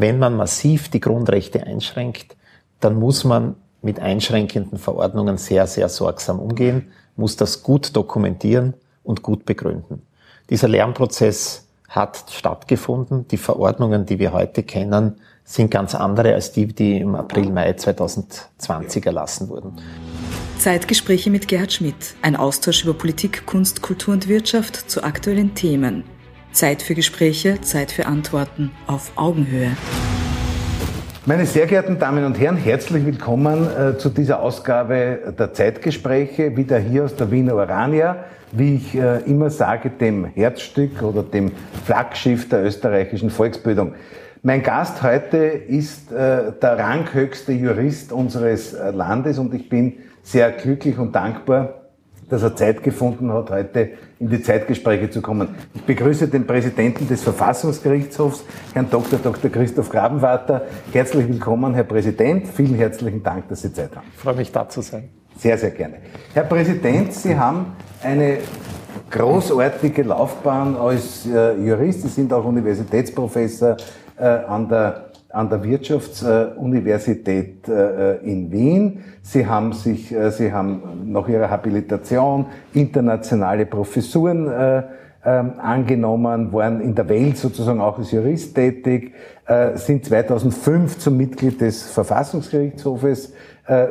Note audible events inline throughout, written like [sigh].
wenn man massiv die Grundrechte einschränkt, dann muss man mit einschränkenden Verordnungen sehr, sehr sorgsam umgehen, muss das gut dokumentieren und gut begründen. Dieser Lernprozess hat stattgefunden. Die Verordnungen, die wir heute kennen, sind ganz andere als die, die im April, Mai 2020 erlassen wurden. Zeitgespräche mit Gerhard Schmidt. Ein Austausch über Politik, Kunst, Kultur und Wirtschaft zu aktuellen Themen. Zeit für Gespräche, Zeit für Antworten auf Augenhöhe. Meine sehr geehrten Damen und Herren, herzlich willkommen äh, zu dieser Ausgabe der Zeitgespräche, wieder hier aus der Wiener Orania, wie ich äh, immer sage, dem Herzstück oder dem Flaggschiff der österreichischen Volksbildung. Mein Gast heute ist äh, der ranghöchste Jurist unseres äh, Landes und ich bin sehr glücklich und dankbar, dass er Zeit gefunden hat, heute in die Zeitgespräche zu kommen. Ich begrüße den Präsidenten des Verfassungsgerichtshofs, Herrn Dr. Dr. Christoph Grabenwarter. Herzlich willkommen, Herr Präsident. Vielen herzlichen Dank, dass Sie Zeit haben. Ich freue mich, da zu sein. Sehr, sehr gerne. Herr Präsident, Sie haben eine großartige Laufbahn als äh, Jurist. Sie sind auch Universitätsprofessor äh, an der an der Wirtschaftsuniversität äh, in Wien. Sie haben sich, äh, Sie haben nach Ihrer Habilitation internationale Professuren äh, ähm, angenommen, waren in der Welt sozusagen auch als Jurist tätig, sind 2005 zum Mitglied des Verfassungsgerichtshofes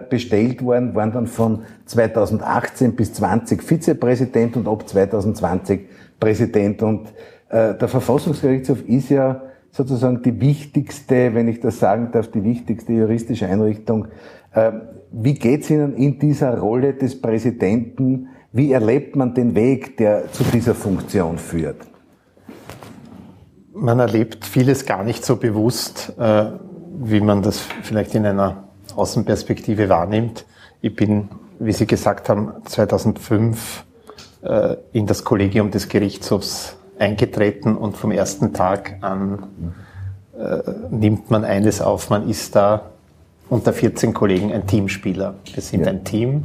bestellt worden, waren dann von 2018 bis 20 Vizepräsident und ab 2020 Präsident. Und der Verfassungsgerichtshof ist ja sozusagen die wichtigste, wenn ich das sagen darf, die wichtigste juristische Einrichtung. Ähm, wie geht es Ihnen in dieser Rolle des Präsidenten? Wie erlebt man den Weg, der zu dieser Funktion führt? Man erlebt vieles gar nicht so bewusst, äh, wie man das vielleicht in einer Außenperspektive wahrnimmt. Ich bin, wie Sie gesagt haben, 2005 äh, in das Kollegium des Gerichtshofs eingetreten und vom ersten Tag an äh, nimmt man eines auf, man ist da unter 14 Kollegen ein Teamspieler. Wir sind ja. ein Team.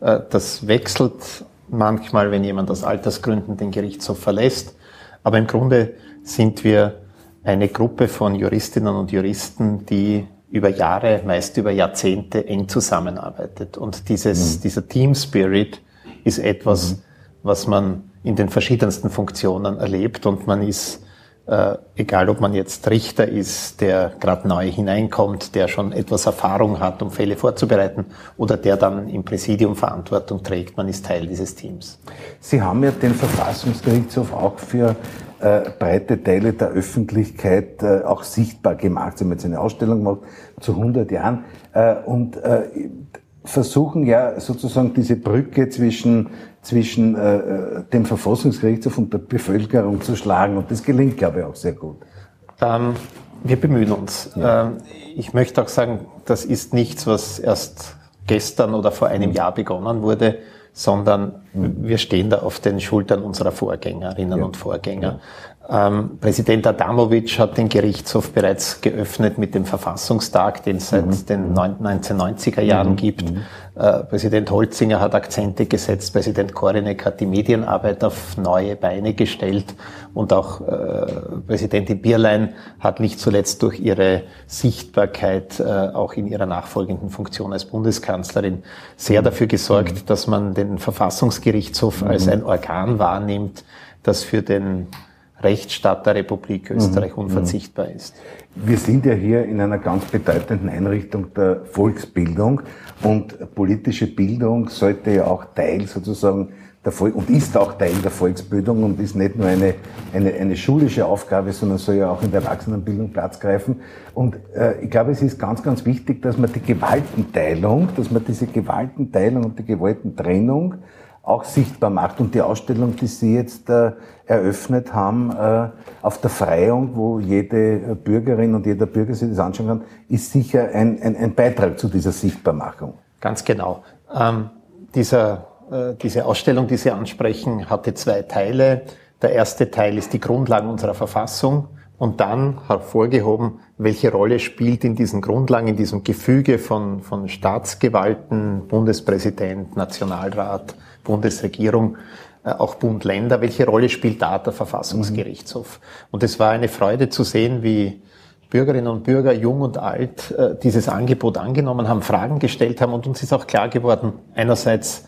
Ja. Äh, das wechselt manchmal, wenn jemand aus Altersgründen den Gerichtshof verlässt. Aber im Grunde sind wir eine Gruppe von Juristinnen und Juristen, die über Jahre, meist über Jahrzehnte eng zusammenarbeitet. Und dieses, mhm. dieser Team Spirit ist etwas, mhm. was man in den verschiedensten Funktionen erlebt und man ist, äh, egal ob man jetzt Richter ist, der gerade neu hineinkommt, der schon etwas Erfahrung hat, um Fälle vorzubereiten, oder der dann im Präsidium Verantwortung trägt, man ist Teil dieses Teams. Sie haben ja den Verfassungsgerichtshof auch für äh, breite Teile der Öffentlichkeit äh, auch sichtbar gemacht. Sie haben jetzt eine Ausstellung gemacht zu 100 Jahren äh, und äh, versuchen ja sozusagen diese Brücke zwischen zwischen äh, äh, dem Verfassungsgerichtshof und der Bevölkerung zu schlagen. Und das gelingt, glaube ich, auch sehr gut. Ähm, wir bemühen uns. Ja. Ähm, ich möchte auch sagen, das ist nichts, was erst gestern oder vor einem mhm. Jahr begonnen wurde, sondern mhm. wir stehen da auf den Schultern unserer Vorgängerinnen ja. und Vorgänger. Ähm, Präsident Adamovic hat den Gerichtshof bereits geöffnet mit dem Verfassungstag, den es seit mhm. den 1990er Jahren mhm. gibt. Mhm. Äh, Präsident Holzinger hat Akzente gesetzt, Präsident Korinek hat die Medienarbeit auf neue Beine gestellt und auch äh, Präsidentin Bierlein hat nicht zuletzt durch ihre Sichtbarkeit äh, auch in ihrer nachfolgenden Funktion als Bundeskanzlerin sehr mhm. dafür gesorgt, mhm. dass man den Verfassungsgerichtshof als ein Organ wahrnimmt, das für den Rechtsstaat der Republik Österreich mhm. unverzichtbar ist. Wir sind ja hier in einer ganz bedeutenden Einrichtung der Volksbildung und politische Bildung sollte ja auch Teil sozusagen der Volk und ist auch Teil der Volksbildung und ist nicht nur eine, eine, eine schulische Aufgabe, sondern soll ja auch in der Erwachsenenbildung Platz greifen. Und äh, ich glaube, es ist ganz, ganz wichtig, dass man die Gewaltenteilung, dass man diese Gewaltenteilung und die Gewaltentrennung auch sichtbar macht. Und die Ausstellung, die Sie jetzt äh, eröffnet haben, äh, auf der Freiung, wo jede Bürgerin und jeder Bürger sich das anschauen kann, ist sicher ein, ein, ein Beitrag zu dieser Sichtbarmachung. Ganz genau. Ähm, dieser, äh, diese Ausstellung, die Sie ansprechen, hatte zwei Teile. Der erste Teil ist die Grundlagen unserer Verfassung und dann hervorgehoben, welche Rolle spielt in diesen Grundlagen, in diesem Gefüge von, von Staatsgewalten, Bundespräsident, Nationalrat, Bundesregierung, äh, auch Bund, Länder, welche Rolle spielt da der Verfassungsgerichtshof? Und es war eine Freude zu sehen, wie Bürgerinnen und Bürger, jung und alt, äh, dieses Angebot angenommen haben, Fragen gestellt haben und uns ist auch klar geworden, einerseits,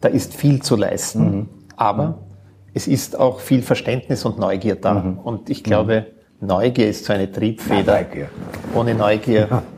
da ist viel zu leisten, mhm. aber es ist auch viel Verständnis und Neugier da. Mhm. Und ich glaube, Neugier ist so eine Triebfeder. Neugier. Ohne Neugier ja. [laughs]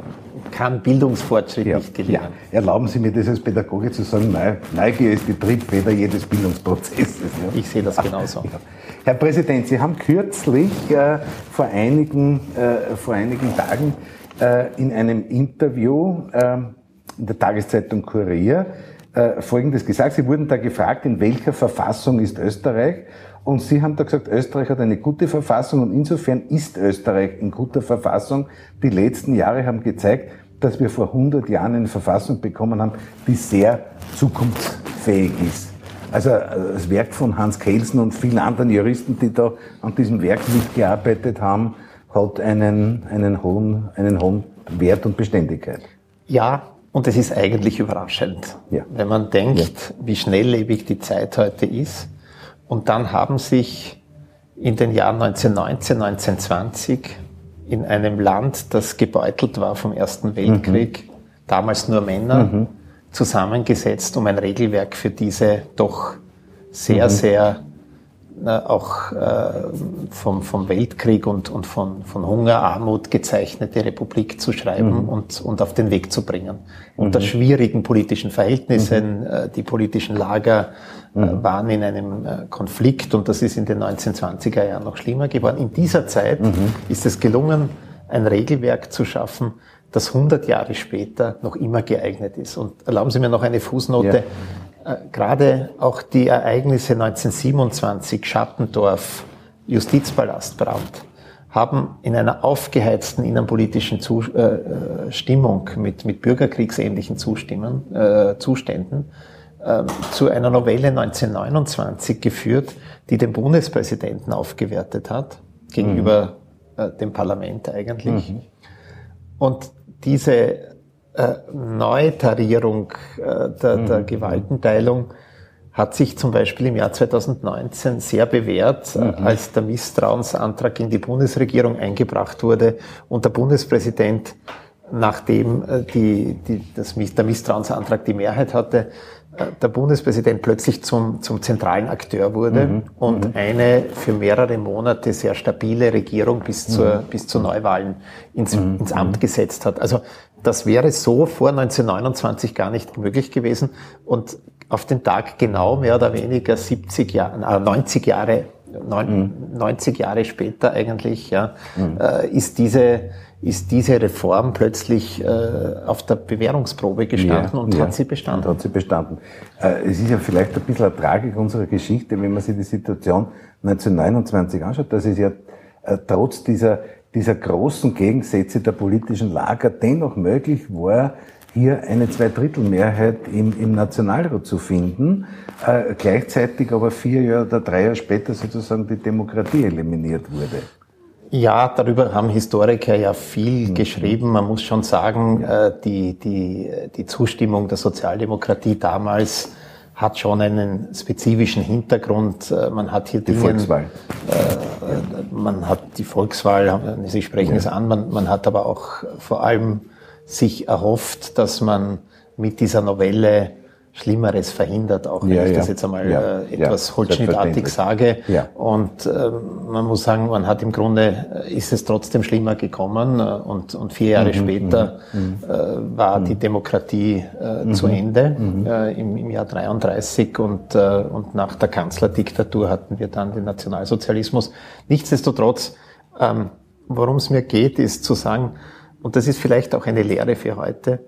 kann Bildungsfortschritt ja. nicht gelingen. Ja. Erlauben Sie mir das als Pädagoge zu sagen, Neugier ist die Triebfeder jedes Bildungsprozesses. Ich sehe das genauso. [laughs] Herr Präsident, Sie haben kürzlich äh, vor, einigen, äh, vor einigen Tagen äh, in einem Interview ähm, in der Tageszeitung Kurier äh, Folgendes gesagt. Sie wurden da gefragt, in welcher Verfassung ist Österreich? Und Sie haben da gesagt, Österreich hat eine gute Verfassung und insofern ist Österreich in guter Verfassung. Die letzten Jahre haben gezeigt, dass wir vor 100 Jahren eine Verfassung bekommen haben, die sehr zukunftsfähig ist. Also äh, das Werk von Hans Kelsen und vielen anderen Juristen, die da an diesem Werk mitgearbeitet haben, hat einen, einen, hohen, einen hohen Wert und Beständigkeit. Ja, und es ist eigentlich überraschend, ja. wenn man denkt, ja. wie schnelllebig die Zeit heute ist. Und dann haben sich in den Jahren 1919, 1920 in einem Land, das gebeutelt war vom Ersten Weltkrieg, mhm. damals nur Männer, mhm. zusammengesetzt, um ein Regelwerk für diese doch sehr, mhm. sehr auch äh, vom, vom Weltkrieg und, und von, von Hunger, Armut gezeichnete Republik zu schreiben mhm. und, und auf den Weg zu bringen. Mhm. Unter schwierigen politischen Verhältnissen, mhm. äh, die politischen Lager äh, mhm. waren in einem Konflikt und das ist in den 1920er Jahren noch schlimmer geworden. In dieser Zeit mhm. ist es gelungen, ein Regelwerk zu schaffen, das 100 Jahre später noch immer geeignet ist. Und erlauben Sie mir noch eine Fußnote. Ja gerade auch die Ereignisse 1927, Schattendorf, Justizpalastbrand, haben in einer aufgeheizten innenpolitischen äh, äh, Stimmung mit, mit bürgerkriegsähnlichen Zustimmen, äh, Zuständen äh, zu einer Novelle 1929 geführt, die den Bundespräsidenten aufgewertet hat, gegenüber mhm. äh, dem Parlament eigentlich. Mhm. Und diese äh, Neutarierung äh, der, der mhm. Gewaltenteilung hat sich zum Beispiel im Jahr 2019 sehr bewährt, äh, mhm. als der Misstrauensantrag in die Bundesregierung eingebracht wurde und der Bundespräsident, nachdem äh, die, die, das, der Misstrauensantrag die Mehrheit hatte, äh, der Bundespräsident plötzlich zum, zum zentralen Akteur wurde mhm. und mhm. eine für mehrere Monate sehr stabile Regierung bis, zur, mhm. bis zu Neuwahlen ins, mhm. ins Amt gesetzt hat. Also das wäre so vor 1929 gar nicht möglich gewesen. Und auf den Tag genau mehr oder weniger 70 Jahre, äh, 90 Jahre, 90 mhm. Jahre später eigentlich, ja, mhm. äh, ist diese ist diese Reform plötzlich äh, auf der Bewährungsprobe gestanden ja, und ja, hat sie bestanden. Hat sie bestanden. Äh, es ist ja vielleicht ein bisschen eine Tragik unserer Geschichte, wenn man sich die Situation 1929 anschaut, dass es ja äh, trotz dieser dieser großen Gegensätze der politischen Lager dennoch möglich war, hier eine Zweidrittelmehrheit im, im Nationalrat zu finden, äh, gleichzeitig aber vier Jahre oder drei Jahre später sozusagen die Demokratie eliminiert wurde. Ja, darüber haben Historiker ja viel mhm. geschrieben. Man muss schon sagen, äh, die, die, die Zustimmung der Sozialdemokratie damals hat schon einen spezifischen Hintergrund. Äh, man hat hier die Dingen, Volkswahl. Äh, man hat die Volkswahl, Sie sprechen ja. es an, man, man hat aber auch vor allem sich erhofft, dass man mit dieser Novelle Schlimmeres verhindert, auch wenn ja, ich ja. das jetzt einmal ja, äh, etwas holzschnittartig sage. Ja. Und äh, man muss sagen, man hat im Grunde, äh, ist es trotzdem schlimmer gekommen äh, und, und vier Jahre mhm, später mhm, mhm. äh, war mhm. die Demokratie äh, mhm, zu Ende im, im Jahr 33 und, und nach der Kanzlerdiktatur hatten wir dann den Nationalsozialismus. Nichtsdestotrotz, ähm, worum es mir geht, ist zu sagen, und das ist vielleicht auch eine Lehre für heute,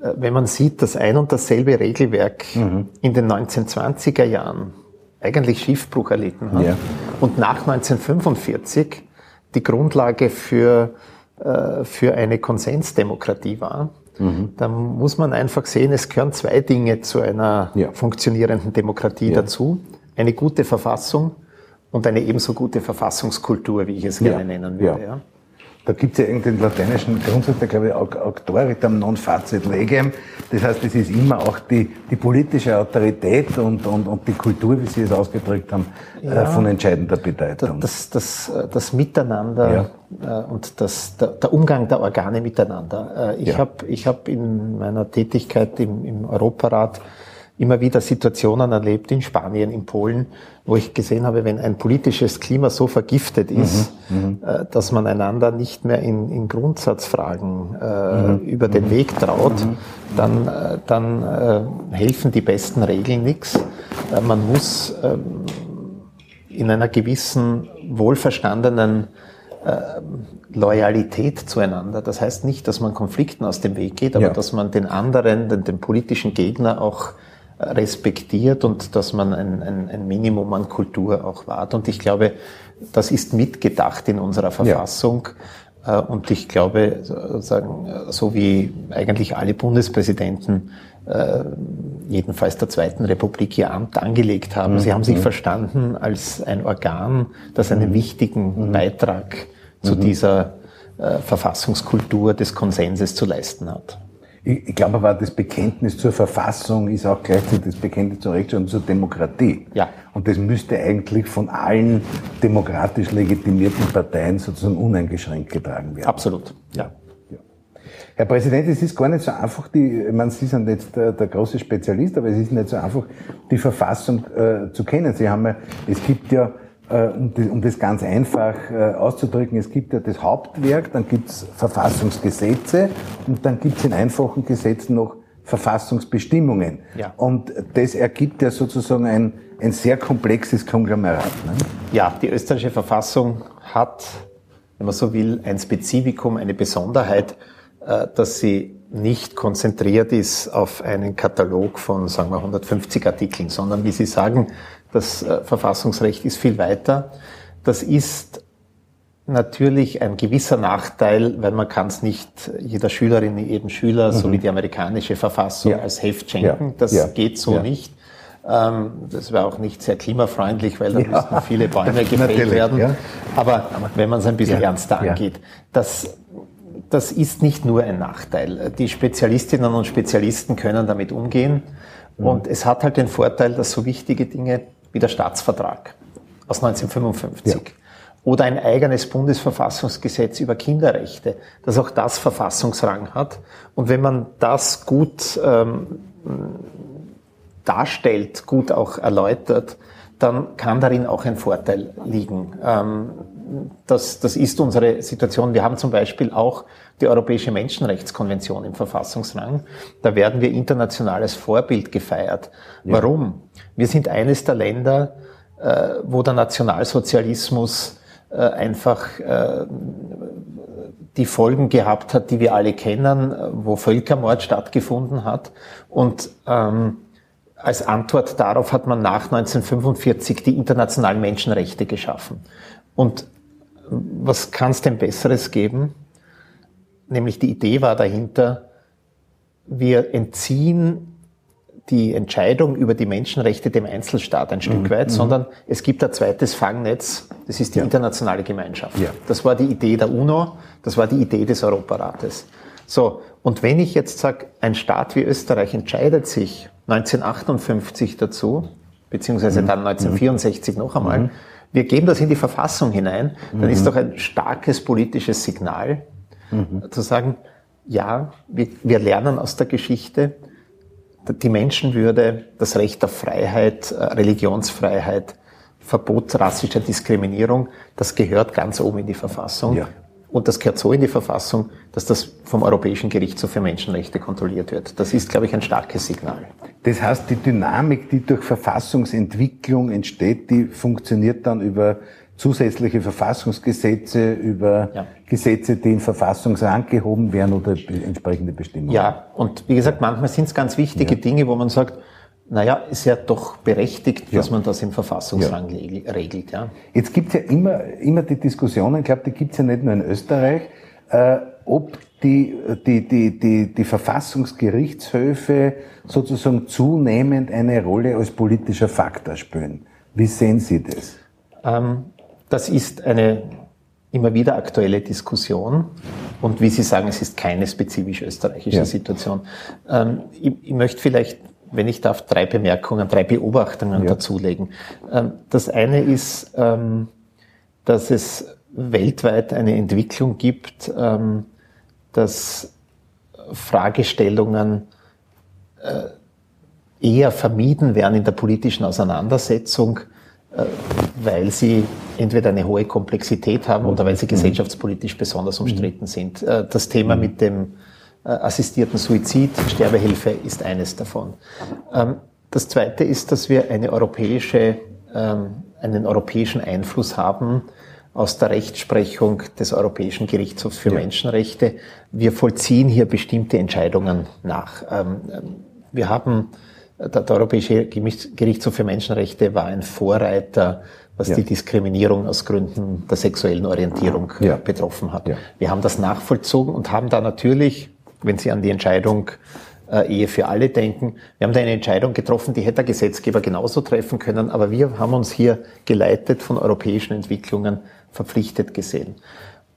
wenn man sieht, dass ein und dasselbe Regelwerk mhm. in den 1920er Jahren eigentlich Schiffbruch erlitten hat ja. und nach 1945 die Grundlage für, äh, für eine Konsensdemokratie war, mhm. dann muss man einfach sehen, es gehören zwei Dinge zu einer ja. funktionierenden Demokratie ja. dazu. Eine gute Verfassung und eine ebenso gute Verfassungskultur, wie ich es gerne nennen würde. Da gibt es ja irgendeinen lateinischen Grundsatz, der glaube ich auctoritam non facet legem. Das heißt, es ist immer auch die, die politische Autorität und, und, und die Kultur, wie Sie es ausgedrückt haben, äh, ja, von entscheidender Bedeutung. Das, das, das Miteinander ja. Äh, und das, der, der, Umgang der Organe miteinander. Äh, ich ja. habe ich hab in meiner Tätigkeit im, im Europarat immer wieder Situationen erlebt in Spanien, in Polen, wo ich gesehen habe, wenn ein politisches Klima so vergiftet ist, mhm, mhm. äh, dass man einander nicht mehr in, in Grundsatzfragen äh, mhm. über den mhm. Weg traut, mhm. dann, äh, dann äh, helfen die besten Regeln nichts. Äh, man muss ähm, in einer gewissen wohlverstandenen äh, Loyalität zueinander. Das heißt nicht, dass man Konflikten aus dem Weg geht, aber ja. dass man den anderen, den, den politischen Gegner auch respektiert und dass man ein, ein, ein Minimum an Kultur auch wahrt. Und ich glaube, das ist mitgedacht in unserer Verfassung. Ja. Äh, und ich glaube, sozusagen, so wie eigentlich alle Bundespräsidenten äh, jedenfalls der Zweiten Republik ihr Amt angelegt haben. Mhm. Sie haben sich mhm. verstanden als ein Organ, das einen mhm. wichtigen mhm. Beitrag zu mhm. dieser äh, Verfassungskultur des Konsenses zu leisten hat. Ich, glaube aber, das Bekenntnis zur Verfassung ist auch gleichzeitig das Bekenntnis zur Rechtsstaat und zur Demokratie. Ja. Und das müsste eigentlich von allen demokratisch legitimierten Parteien sozusagen uneingeschränkt getragen werden. Absolut, ja. Herr Präsident, es ist gar nicht so einfach, die, ich meine, Sie sind jetzt der, der große Spezialist, aber es ist nicht so einfach, die Verfassung äh, zu kennen. Sie haben ja, es gibt ja um das, um das ganz einfach äh, auszudrücken, es gibt ja das Hauptwerk, dann gibt es Verfassungsgesetze und dann gibt es in einfachen Gesetzen noch Verfassungsbestimmungen. Ja. Und das ergibt ja sozusagen ein, ein sehr komplexes Konglomerat. Ne? Ja, die österreichische Verfassung hat, wenn man so will, ein Spezifikum, eine Besonderheit, äh, dass sie nicht konzentriert ist auf einen Katalog von, sagen wir, 150 Artikeln, sondern wie Sie sagen, das äh, Verfassungsrecht ist viel weiter. Das ist natürlich ein gewisser Nachteil, weil man kann es nicht jeder Schülerin, jedem Schüler, mhm. so wie die amerikanische Verfassung, ja. als Heft schenken. Ja. Das ja. geht so nicht. Ähm, das wäre auch nicht sehr klimafreundlich, weil da müssten viele Bäume [laughs] gefällt werden. Aber wenn man es ein bisschen ernster angeht, das, das ist nicht nur ein Nachteil. Die Spezialistinnen und Spezialisten können damit umgehen. Mhm. Und es hat halt den Vorteil, dass so wichtige Dinge wie der Staatsvertrag aus 1955 ja. oder ein eigenes Bundesverfassungsgesetz über Kinderrechte, das auch das Verfassungsrang hat. Und wenn man das gut ähm, darstellt, gut auch erläutert, dann kann darin auch ein Vorteil liegen. Ähm, das, das ist unsere Situation. Wir haben zum Beispiel auch die Europäische Menschenrechtskonvention im Verfassungsrang. Da werden wir internationales Vorbild gefeiert. Ja. Warum? Wir sind eines der Länder, äh, wo der Nationalsozialismus äh, einfach äh, die Folgen gehabt hat, die wir alle kennen, wo Völkermord stattgefunden hat. Und ähm, als Antwort darauf hat man nach 1945 die internationalen Menschenrechte geschaffen. Und was kann es denn Besseres geben? Nämlich die Idee war dahinter, wir entziehen die Entscheidung über die Menschenrechte dem Einzelstaat ein Stück mhm. weit, mhm. sondern es gibt ein zweites Fangnetz, das ist die ja. internationale Gemeinschaft. Ja. Das war die Idee der UNO, das war die Idee des Europarates. So, und wenn ich jetzt sage, ein Staat wie Österreich entscheidet sich 1958 dazu, beziehungsweise mhm. dann 1964 noch einmal, mhm wir geben das in die Verfassung hinein, dann mhm. ist doch ein starkes politisches Signal, mhm. zu sagen, ja, wir, wir lernen aus der Geschichte, die Menschenwürde, das Recht auf Freiheit, äh, Religionsfreiheit, Verbot rassischer Diskriminierung, das gehört ganz oben in die Verfassung. Ja. Und das gehört so in die Verfassung, dass das vom Europäischen Gerichtshof für Menschenrechte kontrolliert wird. Das ist, glaube ich, ein starkes Signal. Das heißt, die Dynamik, die durch Verfassungsentwicklung entsteht, die funktioniert dann über zusätzliche Verfassungsgesetze, über ja. Gesetze, die in Verfassungsrang gehoben werden oder entsprechende Bestimmungen. Ja, und wie gesagt, manchmal sind es ganz wichtige ja. Dinge, wo man sagt, naja, ist ja doch berechtigt, ja. dass man das im Verfassungsrang regelt. Ja. Jetzt gibt es ja immer, immer die Diskussion, ich glaube, die gibt es ja nicht nur in Österreich, äh, ob die, die, die, die, die Verfassungsgerichtshöfe sozusagen zunehmend eine Rolle als politischer Faktor spielen. Wie sehen Sie das? Ähm, das ist eine immer wieder aktuelle Diskussion. Und wie Sie sagen, es ist keine spezifisch österreichische ja. Situation. Ähm, ich, ich, möchte vielleicht, wenn ich darf, drei Bemerkungen, drei Beobachtungen ja. dazulegen. Ähm, das eine ist, ähm, dass es weltweit eine Entwicklung gibt, ähm, dass Fragestellungen äh, eher vermieden werden in der politischen Auseinandersetzung, äh, weil sie entweder eine hohe Komplexität haben oder weil sie mhm. gesellschaftspolitisch besonders umstritten mhm. sind. Äh, das Thema mhm. mit dem assistierten Suizid, Sterbehilfe ist eines davon. Ähm, das zweite ist, dass wir eine europäische, ähm, einen europäischen Einfluss haben aus der Rechtsprechung des Europäischen Gerichtshofs für ja. Menschenrechte. Wir vollziehen hier bestimmte Entscheidungen nach. Ähm, wir haben der, der Europäische Gerichtshof für Menschenrechte war ein Vorreiter, was ja. die Diskriminierung aus Gründen der sexuellen Orientierung ja. betroffen hat. Ja. Wir haben das nachvollzogen und haben da natürlich, wenn Sie an die Entscheidung äh, Ehe für alle denken, wir haben da eine Entscheidung getroffen, die hätte der Gesetzgeber genauso treffen können, aber wir haben uns hier geleitet von europäischen Entwicklungen verpflichtet gesehen.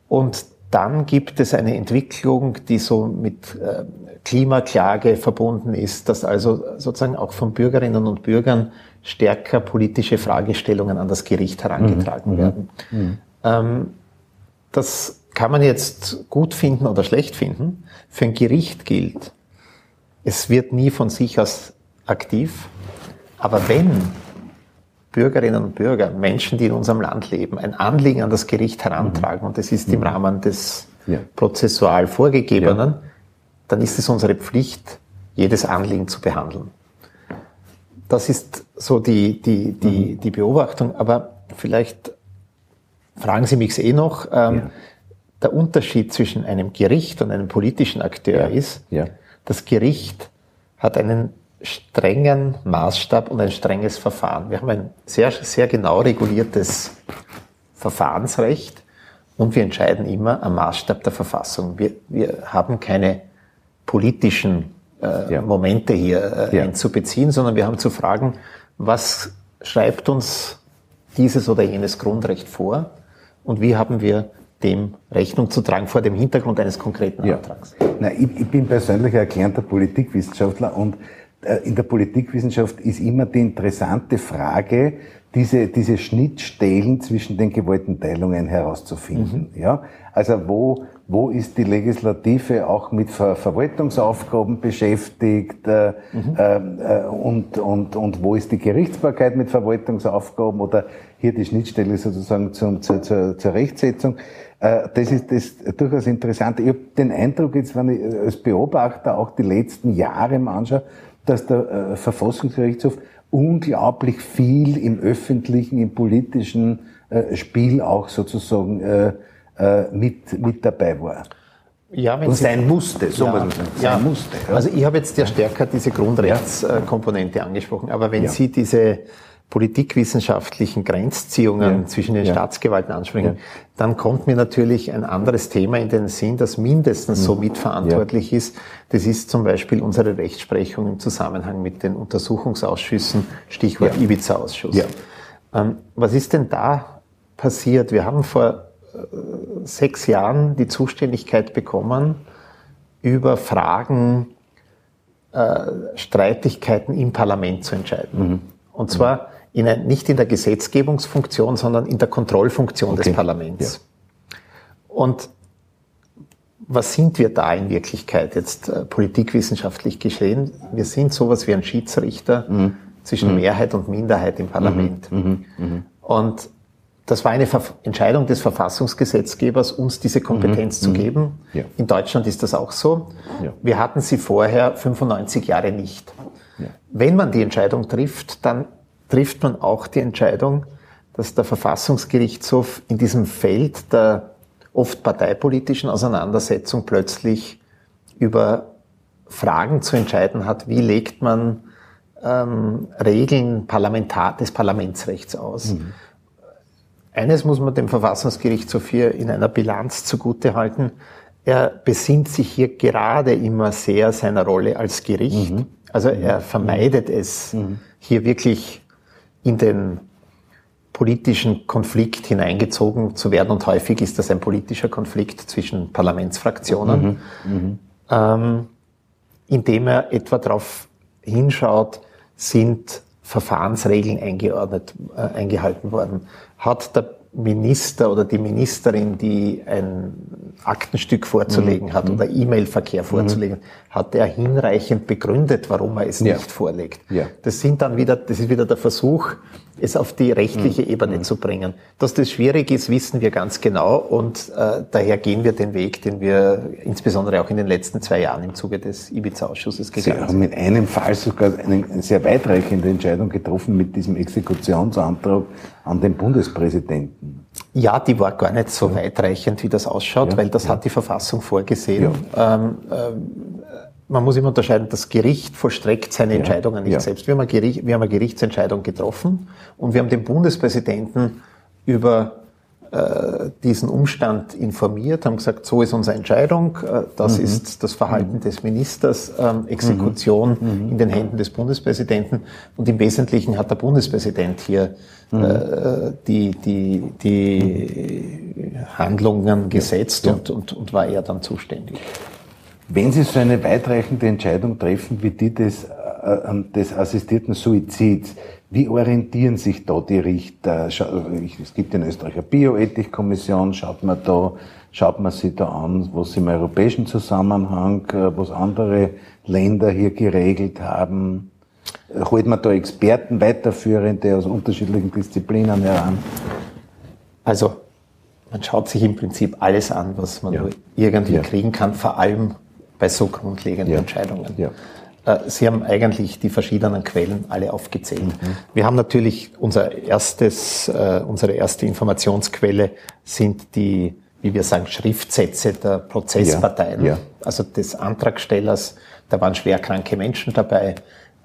Und dann gibt es eine Entwicklung, die so mit äh, Klimaklage verbunden ist, dass also sozusagen auch von Bürgerinnen und Bürgern stärker politische Fragestellungen an das Gericht herangetragen mhm. werden. Mhm. Ähm, das kann man jetzt gut finden oder schlecht finden. Für ein Gericht gilt, es wird nie von sich aus aktiv, aber wenn Bürgerinnen und Bürger, Menschen, die in unserem Land leben, ein Anliegen an das Gericht herantragen, mhm. und das ist im mhm. Rahmen des ja. prozessual vorgegebenen, ja. dann ist es unsere Pflicht, jedes Anliegen zu behandeln. Das ist so die, die, die, mhm. die Beobachtung, aber vielleicht fragen Sie mich eh noch, ähm, ja. der Unterschied zwischen einem Gericht und einem politischen Akteur ist, das Gericht hat einen strengen Maßstab und ein strenges Verfahren. Wir haben ein sehr, sehr genau reguliertes Verfahrensrecht und wir entscheiden immer am Maßstab der Verfassung. Wir, wir haben keine politischen äh, ja. Momente hier äh, ja. einzubeziehen, sondern wir haben zu fragen, was schreibt uns dieses oder jenes Grundrecht vor und wie haben wir dem Rechnung zu tragen vor dem Hintergrund eines konkreten Antrags. Ja. Na, ich, ich bin persönlich erklärter Politikwissenschaftler und in der Politikwissenschaft ist immer die interessante Frage, diese, diese Schnittstellen zwischen den Gewaltenteilungen herauszufinden. Mhm. Ja? Also wo, wo ist die Legislative auch mit Ver Verwaltungsaufgaben beschäftigt äh, mhm. äh, und, und, und wo ist die Gerichtsbarkeit mit Verwaltungsaufgaben oder hier die Schnittstelle sozusagen zum, zur, zur, zur Rechtsetzung. Äh, das ist das durchaus interessant. Ich habe den Eindruck, jetzt wenn ich als Beobachter auch die letzten Jahre anschaue, dass der äh, Verfassungsgerichtshof unglaublich viel im öffentlichen, im politischen äh, Spiel auch sozusagen äh, äh, mit, mit dabei war. Ja, wenn und sein musste, so ja, muss man sagen. Sein ja. musste. Ja. Also ich habe jetzt ja stärker diese Grundrechtskomponente angesprochen, aber wenn Sie diese politikwissenschaftlichen Grenzziehungen ja. zwischen den ja. Staatsgewalten ansprechen, ja. dann kommt mir natürlich ein anderes Thema in den Sinn, das mindestens mhm. so mitverantwortlich ist. Das ist zum Beispiel unsere Rechtsprechung im Zusammenhang mit den Untersuchungsausschüssen, Stichwort Ibiza-Ausschuss. Ähm, was ist denn da passiert? Wir haben vor äh, sechs Jahren die Zuständigkeit bekommen, über Fragen, äh, Streitigkeiten im Parlament zu entscheiden. Mhm. Und zwar in ein, nicht in der Gesetzgebungsfunktion, sondern in der Kontrollfunktion okay. des Parlaments. Ja. Und was sind wir da in Wirklichkeit jetzt äh, politikwissenschaftlich geschehen? Wir sind sowas wie ein Schiedsrichter mhm. zwischen mhm. Mehrheit und Minderheit im Parlament. Mhm. mhm. mhm. Und das war eine Ver Entscheidung des Verfassungsgesetzgebers, uns diese Kompetenz zu mhm. geben. Ja. In Deutschland ist das auch so. Ja. Wir hatten sie vorher 95 Jahre nicht. Wenn man die Entscheidung trifft, dann trifft man auch die Entscheidung, dass der Verfassungsgerichtshof in diesem Feld der oft parteipolitischen Auseinandersetzung plötzlich über Fragen zu entscheiden hat, wie legt man ähm, Regeln Parlamentar des Parlamentsrechts aus. Mhm. Eines muss man dem Verfassungsgerichtshof hier in einer Bilanz zugute halten. Er besinnt sich hier gerade immer sehr seiner Rolle als Gericht. Mhm. Also er vermeidet es, mhm. hier wirklich in den politischen Konflikt hineingezogen zu werden. Und häufig ist das ein politischer Konflikt zwischen Parlamentsfraktionen, mhm. Mhm. Ähm, indem er etwa darauf hinschaut, sind Verfahrensregeln eingeordnet, äh, eingehalten worden. Hat der Minister oder die Ministerin, die ein Aktenstück vorzulegen mhm. hat oder E-Mail-Verkehr vorzulegen, mhm. hat er hinreichend begründet, warum er es ja. nicht vorlegt. Ja. Das sind dann wieder, das ist wieder der Versuch, es auf die rechtliche mhm. Ebene mhm. zu bringen. Dass das schwierig ist, wissen wir ganz genau und äh, daher gehen wir den Weg, den wir insbesondere auch in den letzten zwei Jahren im Zuge des Ibiza-Ausschusses gegangen sind. Sie haben in einem Fall sogar eine sehr weitreichende Entscheidung getroffen mit diesem Exekutionsantrag an den Bundespräsidenten. Ja, die war gar nicht so weitreichend, wie das ausschaut, ja, weil das ja. hat die Verfassung vorgesehen. Ja. Ähm, äh, man muss immer unterscheiden, das Gericht vollstreckt seine Entscheidungen nicht selbst. Wir haben, Gericht, wir haben, eine Gerichtsentscheidung getroffen und wir haben den Bundespräsidenten über äh, diesen Umstand informiert, haben gesagt, so ist unsere Entscheidung, äh, das mhm. ist das Verhalten mhm. des Ministers, ähm, Exekution mhm. mhm. in den Händen des Bundespräsidenten und im Wesentlichen hat der Bundespräsident hier mhm. äh, die, die, die Handlungen gesetzt ja. Und, und, und war er dann zuständig. Wenn Sie so eine weitreichende Entscheidung treffen wie die des, äh, des assistierten Suizids, wie orientieren sich da die Richter? Es gibt in Österreich eine Bioethikkommission, schaut man da, schaut man sich da an, was im europäischen Zusammenhang, äh, was andere Länder hier geregelt haben? Holt man da Experten, Weiterführende aus unterschiedlichen Disziplinen heran? Also, man schaut sich im Prinzip alles an, was man ja. irgendwie ja. kriegen kann, vor allem bei so grundlegenden ja. Entscheidungen. Ja. Äh, Sie haben eigentlich die verschiedenen Quellen alle aufgezählt. Mhm. Wir haben natürlich unser erstes, äh, unsere erste Informationsquelle sind die, wie wir sagen, Schriftsätze der Prozessparteien, ja, ja. also des Antragstellers. Da waren schwerkranke Menschen dabei.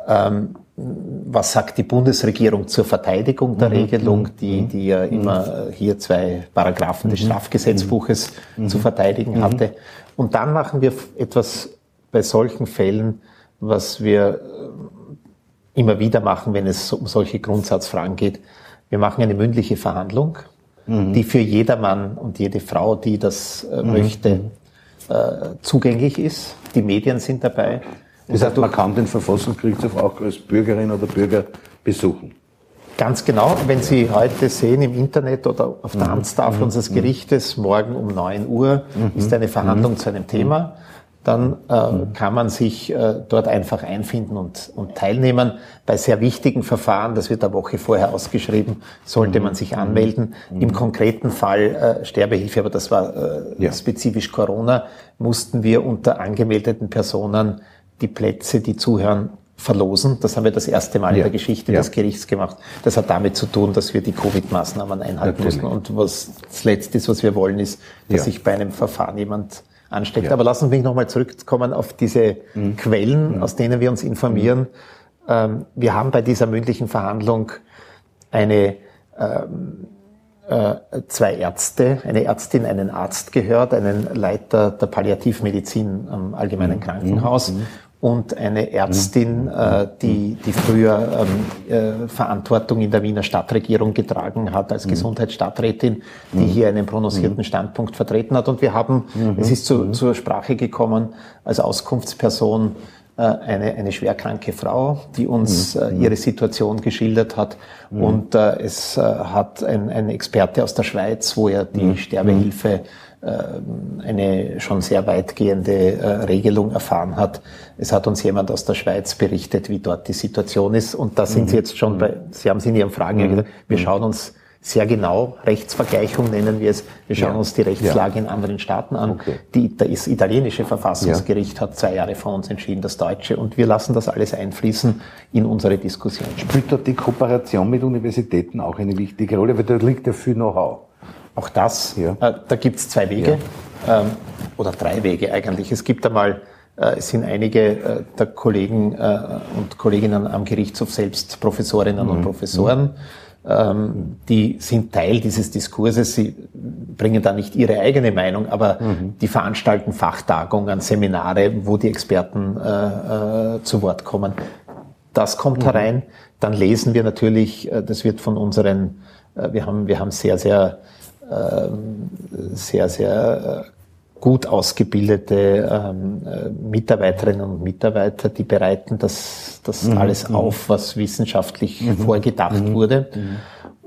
Ähm, was sagt die Bundesregierung zur Verteidigung der mhm. Regelung, die, mhm. die ja mhm. immer hier zwei Paragraphen des mhm. Strafgesetzbuches mhm. zu verteidigen hatte? Und dann machen wir etwas bei solchen Fällen, was wir äh, immer wieder machen, wenn es um solche Grundsatzfragen geht. Wir machen eine mündliche Verhandlung, mhm. die für jedermann und jede Frau, die das äh, mhm. möchte, mhm. äh, zugänglich ist. Die Medien sind dabei. Das heißt, man kann den Verfassungsgerichtshof auch als Bürgerin oder Bürger besuchen. Ganz genau. Wenn Sie heute sehen im Internet oder auf der mhm. Amtstafel mhm. unseres Gerichtes, morgen um 9 Uhr mhm. ist eine Verhandlung zu einem Thema, dann äh, kann man sich äh, dort einfach einfinden und, und teilnehmen. Bei sehr wichtigen Verfahren, das wird eine Woche vorher ausgeschrieben, sollte man sich anmelden. Im konkreten Fall äh, Sterbehilfe, aber das war äh, ja. spezifisch Corona, mussten wir unter angemeldeten Personen die Plätze, die zuhören, verlosen. Das haben wir das erste Mal ja. in der Geschichte ja. des Gerichts gemacht. Das hat damit zu tun, dass wir die Covid-Maßnahmen einhalten Natürlich. mussten. Und was das Letzte ist, was wir wollen, ist, dass ja. sich bei einem Verfahren jemand ansteckt. Aber lassen Sie mich nochmal zurückkommen auf diese mhm. Quellen, mhm. aus denen wir uns informieren. Mhm. Ähm, wir haben bei dieser mündlichen Verhandlung eine ähm, äh, zwei Ärzte, eine Ärztin, einen Arzt gehört, einen Leiter der Palliativmedizin am Allgemeinen mhm. Krankenhaus mhm und eine Ärztin, mhm. äh, die, die früher ähm, äh, Verantwortung in der Wiener Stadtregierung getragen hat als mhm. Gesundheitsstadträtin, die mhm. hier einen prononcierten mhm. Standpunkt vertreten hat. Und wir haben, mhm. es ist zu, mhm. zur Sprache gekommen, als Auskunftsperson äh, eine, eine schwerkranke Frau, die uns äh, ihre Situation geschildert hat. Und äh, es äh, hat ein, ein Experte aus der Schweiz, wo er die Sterbehilfe eine schon sehr weitgehende äh, Regelung erfahren hat. Es hat uns jemand aus der Schweiz berichtet, wie dort die Situation ist. Und da sind mhm. Sie jetzt schon bei, Sie haben es in Ihren Fragen mhm. gesagt, wir mhm. schauen uns sehr genau, Rechtsvergleichung nennen wir es. Wir schauen ja. uns die Rechtslage ja. in anderen Staaten an. Okay. Die, das italienische Verfassungsgericht ja. hat zwei Jahre vor uns entschieden, das deutsche. Und wir lassen das alles einfließen in unsere Diskussion. Spielt dort die Kooperation mit Universitäten auch eine wichtige Rolle? Weil da liegt ja viel Know-how. Auch das, ja. äh, da gibt es zwei Wege ja. ähm, oder drei Wege eigentlich. Es gibt einmal, äh, es sind einige äh, der Kollegen äh, und Kolleginnen am Gerichtshof selbst Professorinnen mhm. und Professoren. Ähm, die sind Teil dieses Diskurses. Sie bringen da nicht ihre eigene Meinung, aber mhm. die veranstalten Fachtagungen, Seminare, wo die Experten äh, äh, zu Wort kommen. Das kommt mhm. herein. Dann lesen wir natürlich, das wird von unseren wir haben, wir haben sehr, sehr, sehr, sehr äh, gut ausgebildete ähm, äh, Mitarbeiterinnen und Mitarbeiter, die bereiten das, das mhm. alles mhm. auf, was wissenschaftlich mhm. vorgedacht mhm. wurde. Mhm.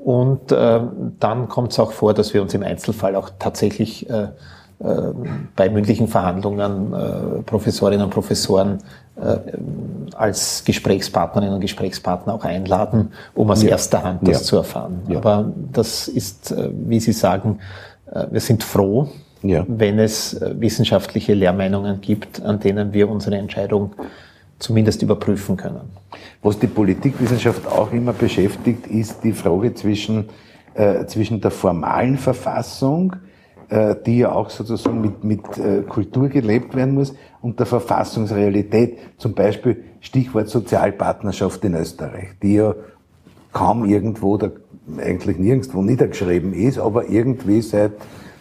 Und äh, dann kommt es auch vor, dass wir uns im Einzelfall auch tatsächlich äh, bei mündlichen Verhandlungen äh, Professorinnen und Professoren äh, als Gesprächspartnerinnen und Gesprächspartner auch einladen, um aus ja. erster Hand das ja. zu erfahren. Ja. Aber das ist, wie Sie sagen, wir sind froh, wenn es wissenschaftliche Lehrmeinungen gibt, an denen wir unsere Entscheidung zumindest überprüfen können. Was die Politikwissenschaft auch immer beschäftigt, ist die Frage zwischen, äh, zwischen der formalen Verfassung, äh, die ja auch sozusagen mit, mit äh, Kultur gelebt werden muss, und der Verfassungsrealität. Zum Beispiel Stichwort Sozialpartnerschaft in Österreich, die ja kaum irgendwo, da, eigentlich nirgendwo niedergeschrieben ist, aber irgendwie seit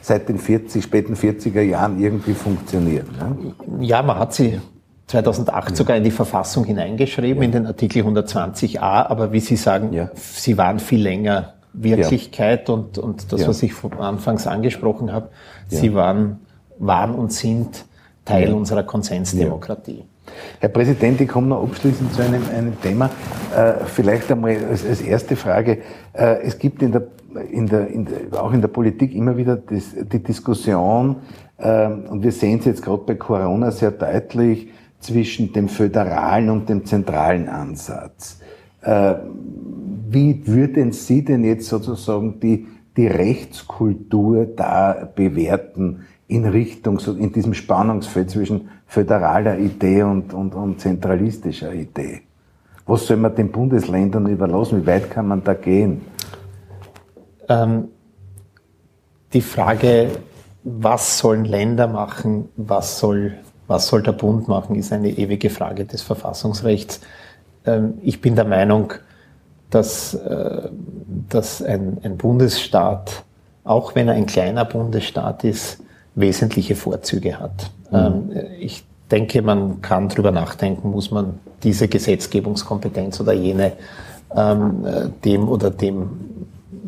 seit den 40, späten 40er Jahren irgendwie funktioniert. Ne? Ja, man hat sie 2008 ja. sogar in die Verfassung hineingeschrieben, ja. in den Artikel 120a, aber wie Sie sagen, ja. sie waren viel länger Wirklichkeit ja. und, und das, ja. was ich anfangs angesprochen habe, ja. sie waren, waren und sind Teil unserer Konsensdemokratie. Herr Präsident, ich komme noch abschließend zu einem, einem Thema. Äh, vielleicht einmal als, als erste Frage. Äh, es gibt in der, in der, in der, auch in der Politik immer wieder das, die Diskussion, äh, und wir sehen es jetzt gerade bei Corona sehr deutlich, zwischen dem föderalen und dem zentralen Ansatz. Wie würden Sie denn jetzt sozusagen die, die Rechtskultur da bewerten in Richtung, in diesem Spannungsfeld zwischen föderaler Idee und, und, und zentralistischer Idee? Was soll man den Bundesländern überlassen? Wie weit kann man da gehen? Ähm, die Frage, was sollen Länder machen, was soll, was soll der Bund machen, ist eine ewige Frage des Verfassungsrechts. Ähm, ich bin der Meinung, dass, äh, dass ein, ein Bundesstaat, auch wenn er ein kleiner Bundesstaat ist, wesentliche Vorzüge hat. Mhm. Ähm, ich denke, man kann darüber nachdenken, muss man diese Gesetzgebungskompetenz oder jene ähm, dem oder dem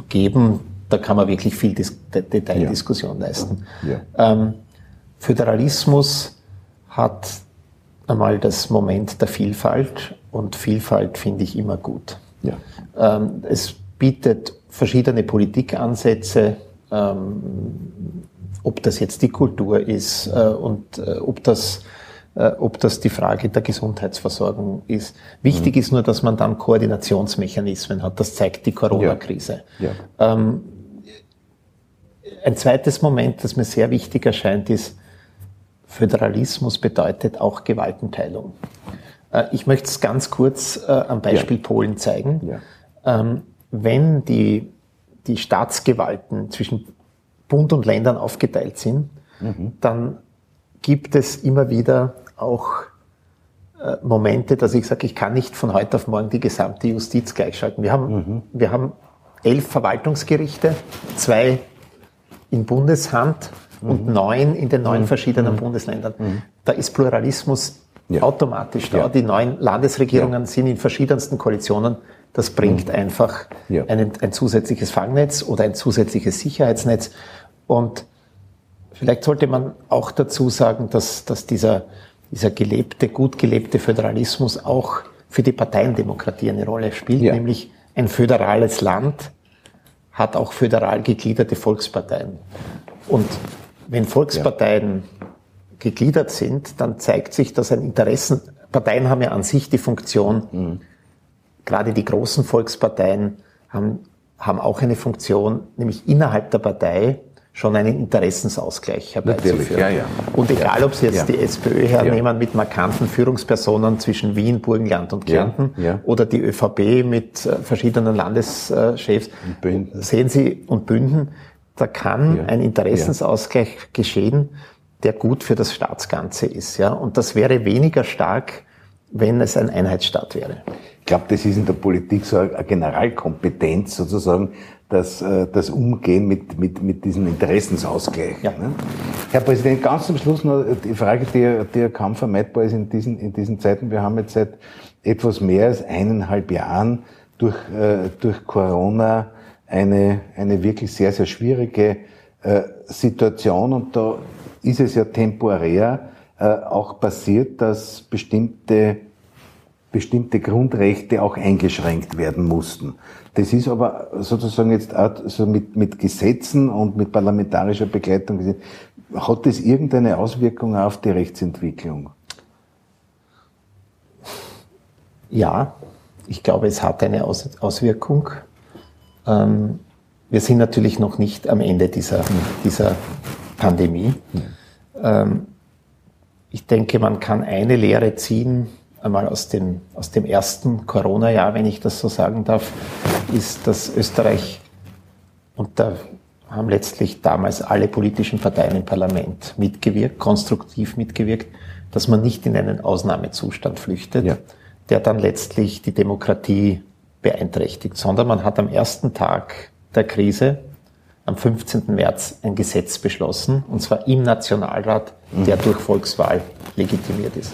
geben. Da kann man wirklich viel Dis Detaildiskussion ja. leisten. Ja. Ähm, Föderalismus hat einmal das Moment der Vielfalt und Vielfalt finde ich immer gut. Ja. Ähm, es bietet verschiedene Politikansätze, ähm, ob das jetzt die Kultur ist äh, und äh, ob das äh, ob das die Frage der Gesundheitsversorgung ist. Wichtig mhm. ist nur, dass man dann Koordinationsmechanismen hat. Das zeigt die Corona-Krise. Ja. Ja. Ähm, ein zweites Moment, das mir sehr wichtig erscheint, ist, Föderalismus bedeutet auch Gewaltenteilung. Äh, ich möchte es ganz kurz äh, am Beispiel ja. Polen zeigen. Ähm, wenn die, die Staatsgewalten zwischen Bund und Ländern aufgeteilt sind, mhm. dann gibt es immer wieder auch äh, Momente, dass ich sage, ich kann nicht von heute auf morgen die gesamte Justiz gleichschalten. Wir haben, mhm. wir haben elf Verwaltungsgerichte, zwei in Bundeshand mhm. und neun in den neun mhm. verschiedenen mhm. Bundesländern. Mhm. Da ist Pluralismus ja. automatisch da. Ja. Die neuen Landesregierungen ja. sind in verschiedensten Koalitionen. Das bringt mhm. einfach einen, ein zusätzliches Fangnetz oder ein zusätzliches Sicherheitsnetz. Und vielleicht sollte man auch dazu sagen, dass, dass dieser, dieser gelebte, gut gelebte Föderalismus auch für die Parteiendemokratie eine Rolle spielt, nämlich ein föderales Land hat auch föderal gegliederte Volksparteien. Und wenn Volksparteien gegliedert sind, dann zeigt sich, dass ein Interessen, Parteien haben ja an sich die Funktion, mhm. Gerade die großen Volksparteien haben, haben auch eine Funktion, nämlich innerhalb der Partei schon einen Interessensausgleich herbeizuführen. Ja, ja. Und egal, ob Sie jetzt ja. die SPÖ hernehmen mit markanten Führungspersonen zwischen Wien, Burgenland und Kärnten oder die ÖVP mit äh, verschiedenen Landeschefs, sehen Sie, und Bünden, da kann ein Interessensausgleich geschehen, der gut für das Staatsganze ist. Ja? Und das wäre weniger stark, wenn es ein Einheitsstaat wäre. Ich glaube, das ist in der Politik so eine Generalkompetenz sozusagen, das, äh, das Umgehen mit, mit, mit diesem Interessensausgleich. Ja. Ne? Herr Präsident, ganz zum Schluss noch die Frage, die, die kaum vermeidbar ist in diesen, in diesen Zeiten. Wir haben jetzt seit etwas mehr als eineinhalb Jahren durch, äh, durch Corona eine, eine wirklich sehr, sehr schwierige äh, Situation und da ist es ja temporär äh, auch passiert, dass bestimmte bestimmte Grundrechte auch eingeschränkt werden mussten. Das ist aber sozusagen jetzt auch so mit, mit Gesetzen und mit parlamentarischer Begleitung gesehen. Hat das irgendeine Auswirkung auf die Rechtsentwicklung? Ja, ich glaube, es hat eine Aus Auswirkung. Ähm, wir sind natürlich noch nicht am Ende dieser, dieser Pandemie. Ähm, ich denke, man kann eine Lehre ziehen, einmal aus dem, aus dem ersten Corona-Jahr, wenn ich das so sagen darf, ist, dass Österreich, und da haben letztlich damals alle politischen Parteien im Parlament mitgewirkt, konstruktiv mitgewirkt, dass man nicht in einen Ausnahmezustand flüchtet, ja. der dann letztlich die Demokratie beeinträchtigt, sondern man hat am ersten Tag der Krise, am 15. März, ein Gesetz beschlossen, und zwar im Nationalrat, der mhm. durch Volkswahl legitimiert ist.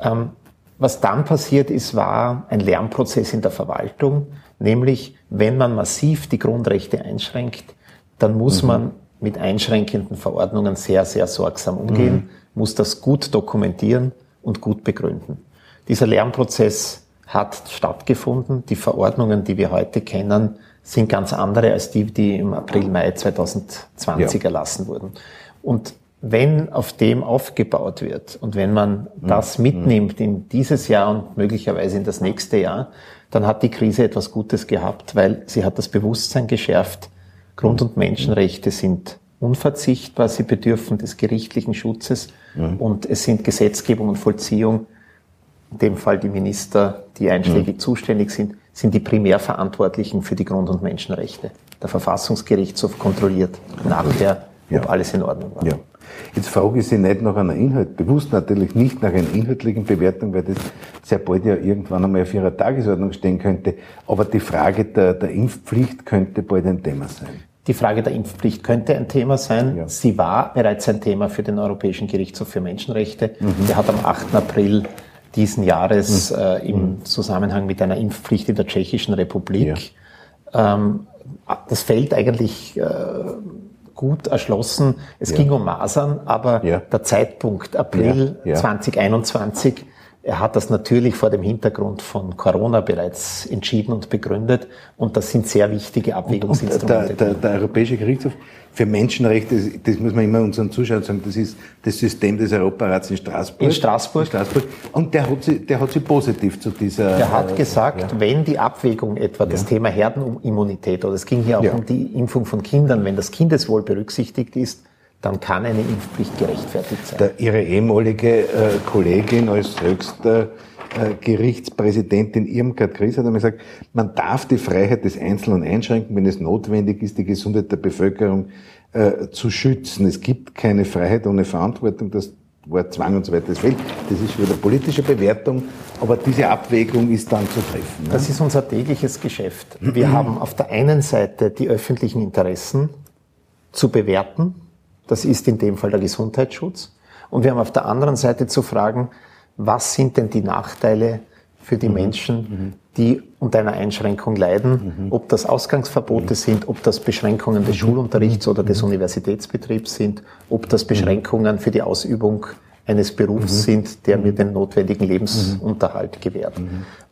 Ähm, was dann passiert ist, war ein Lernprozess in der Verwaltung, nämlich wenn man massiv die Grundrechte einschränkt, dann muss mhm. man mit einschränkenden Verordnungen sehr, sehr sorgsam umgehen, mhm. muss das gut dokumentieren und gut begründen. Dieser Lernprozess hat stattgefunden. Die Verordnungen, die wir heute kennen, sind ganz andere als die, die im April, Mai 2020 ja. erlassen wurden. Und wenn auf dem aufgebaut wird und wenn man das mhm. mitnimmt in dieses Jahr und möglicherweise in das nächste Jahr, dann hat die Krise etwas Gutes gehabt, weil sie hat das Bewusstsein geschärft, Grund- und Menschenrechte sind unverzichtbar, sie bedürfen des gerichtlichen Schutzes und es sind Gesetzgebung und Vollziehung, in dem Fall die Minister, die einschlägig zuständig sind, sind die Primärverantwortlichen für die Grund- und Menschenrechte. Der Verfassungsgerichtshof kontrolliert nachher, ob ja. alles in Ordnung war. Ja. Jetzt frage ich Sie nicht nach einer Inhalt, bewusst natürlich nicht nach einer inhaltlichen Bewertung, weil das sehr bald ja irgendwann einmal auf Ihrer Tagesordnung stehen könnte. Aber die Frage der, der Impfpflicht könnte bald ein Thema sein. Die Frage der Impfpflicht könnte ein Thema sein. Ja. Sie war bereits ein Thema für den Europäischen Gerichtshof für Menschenrechte. Mhm. Der hat am 8. April diesen Jahres mhm. äh, im mhm. Zusammenhang mit einer Impfpflicht in der Tschechischen Republik ja. ähm, das Feld eigentlich äh, gut erschlossen. Es ja. ging um Masern, aber ja. der Zeitpunkt April ja. 2021, er hat das natürlich vor dem Hintergrund von Corona bereits entschieden und begründet und das sind sehr wichtige Abwägungsinstrumente. Und, und der, der, der Europäische Gerichtshof für Menschenrechte, das muss man immer unseren Zuschauern sagen, das ist das System des Europarats in Straßburg. In Straßburg. In Straßburg. Und der hat sie, der hat sie positiv zu dieser. Der hat gesagt, ja. wenn die Abwägung etwa ja. das Thema Herdenimmunität oder es ging hier auch ja. um die Impfung von Kindern, wenn das Kindeswohl berücksichtigt ist, dann kann eine Impfpflicht gerechtfertigt sein. Der, ihre ehemalige äh, Kollegin als höchster äh, Gerichtspräsidentin Irmgard Gries hat einmal gesagt, man darf die Freiheit des Einzelnen einschränken, wenn es notwendig ist, die Gesundheit der Bevölkerung äh, zu schützen. Es gibt keine Freiheit ohne Verantwortung, das Wort Zwang und so weiter, das fehlt. Das ist wieder politische Bewertung, aber diese Abwägung ist dann zu treffen. Ne? Das ist unser tägliches Geschäft. Wir [clears throat] haben auf der einen Seite die öffentlichen Interessen zu bewerten. Das ist in dem Fall der Gesundheitsschutz. Und wir haben auf der anderen Seite zu fragen, was sind denn die Nachteile für die mhm. Menschen, mhm. die unter einer Einschränkung leiden, mhm. ob das Ausgangsverbote mhm. sind, ob das Beschränkungen des mhm. Schulunterrichts oder des mhm. Universitätsbetriebs sind, ob das Beschränkungen für die Ausübung eines Berufs sind, der mir den notwendigen Lebensunterhalt gewährt.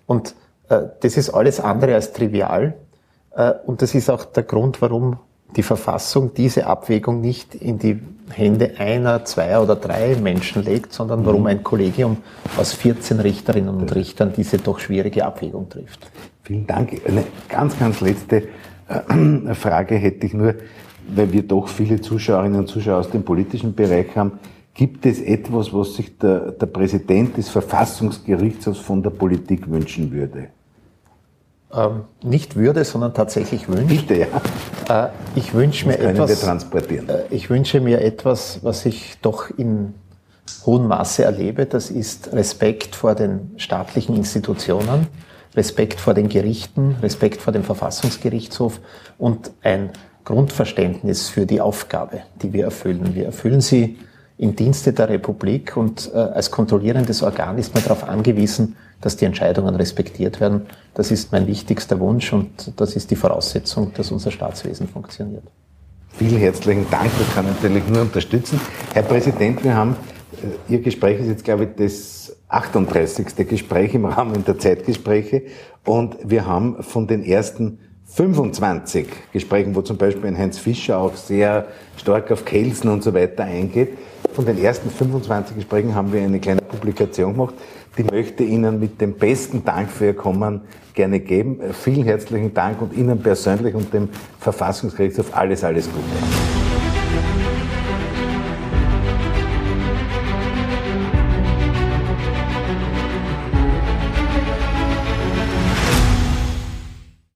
Und äh, das ist alles andere als trivial. Äh, und das ist auch der Grund, warum die Verfassung diese Abwägung nicht in die Hände einer, zwei oder drei Menschen legt, sondern warum mhm. ein Kollegium aus 14 Richterinnen und Richtern diese doch schwierige Abwägung trifft. Vielen Dank. Eine ganz, ganz letzte äh, [clears throat] Frage hätte ich nur, weil wir doch viele Zuschauerinnen und Zuschauer aus dem politischen Bereich haben. Gibt es etwas, was sich der, der Präsident des Verfassungsgerichtshofs von der Politik wünschen würde? Ähm, nicht würde, sondern tatsächlich wünscht. Bitte, ja. Äh, ich wünsche mir etwas. transportieren. Äh, ich wünsche mir etwas, was ich doch in hohem Maße erlebe. Das ist Respekt vor den staatlichen Institutionen, Respekt vor den Gerichten, Respekt vor dem Verfassungsgerichtshof und ein Grundverständnis für die Aufgabe, die wir erfüllen. Wir erfüllen sie im Dienste der Republik und äh, als kontrollierendes Organ ist man darauf angewiesen, dass die Entscheidungen respektiert werden. Das ist mein wichtigster Wunsch und das ist die Voraussetzung, dass unser Staatswesen funktioniert. Vielen herzlichen Dank, das kann ich natürlich nur unterstützen. Herr Präsident, wir haben, äh, Ihr Gespräch ist jetzt, glaube ich, das 38. Gespräch im Rahmen der Zeitgespräche und wir haben von den ersten 25 Gesprächen, wo zum Beispiel ein Heinz Fischer auch sehr stark auf Kelsen und so weiter eingeht, von den ersten 25 Gesprächen haben wir eine kleine Publikation gemacht. Die möchte Ihnen mit dem besten Dank für Ihr Kommen gerne geben. Vielen herzlichen Dank und Ihnen persönlich und dem Verfassungsgerichtshof alles, alles Gute.